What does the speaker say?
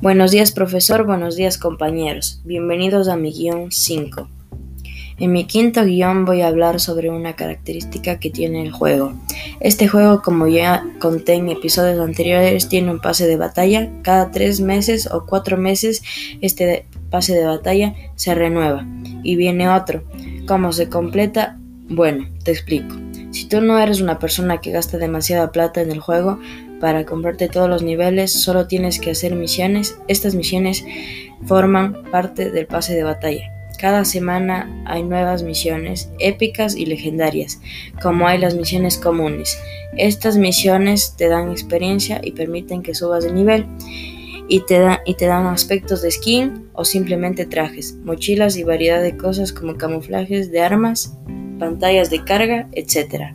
Buenos días profesor, buenos días compañeros. Bienvenidos a mi guion 5. En mi quinto guion voy a hablar sobre una característica que tiene el juego. Este juego, como ya conté en episodios anteriores, tiene un pase de batalla. Cada tres meses o cuatro meses este pase de batalla se renueva y viene otro. ¿Cómo se completa? Bueno, te explico. Si tú no eres una persona que gasta demasiada plata en el juego, para comprarte todos los niveles solo tienes que hacer misiones. Estas misiones forman parte del pase de batalla. Cada semana hay nuevas misiones épicas y legendarias, como hay las misiones comunes. Estas misiones te dan experiencia y permiten que subas de nivel y te, y te dan aspectos de skin o simplemente trajes, mochilas y variedad de cosas como camuflajes de armas, pantallas de carga, etc.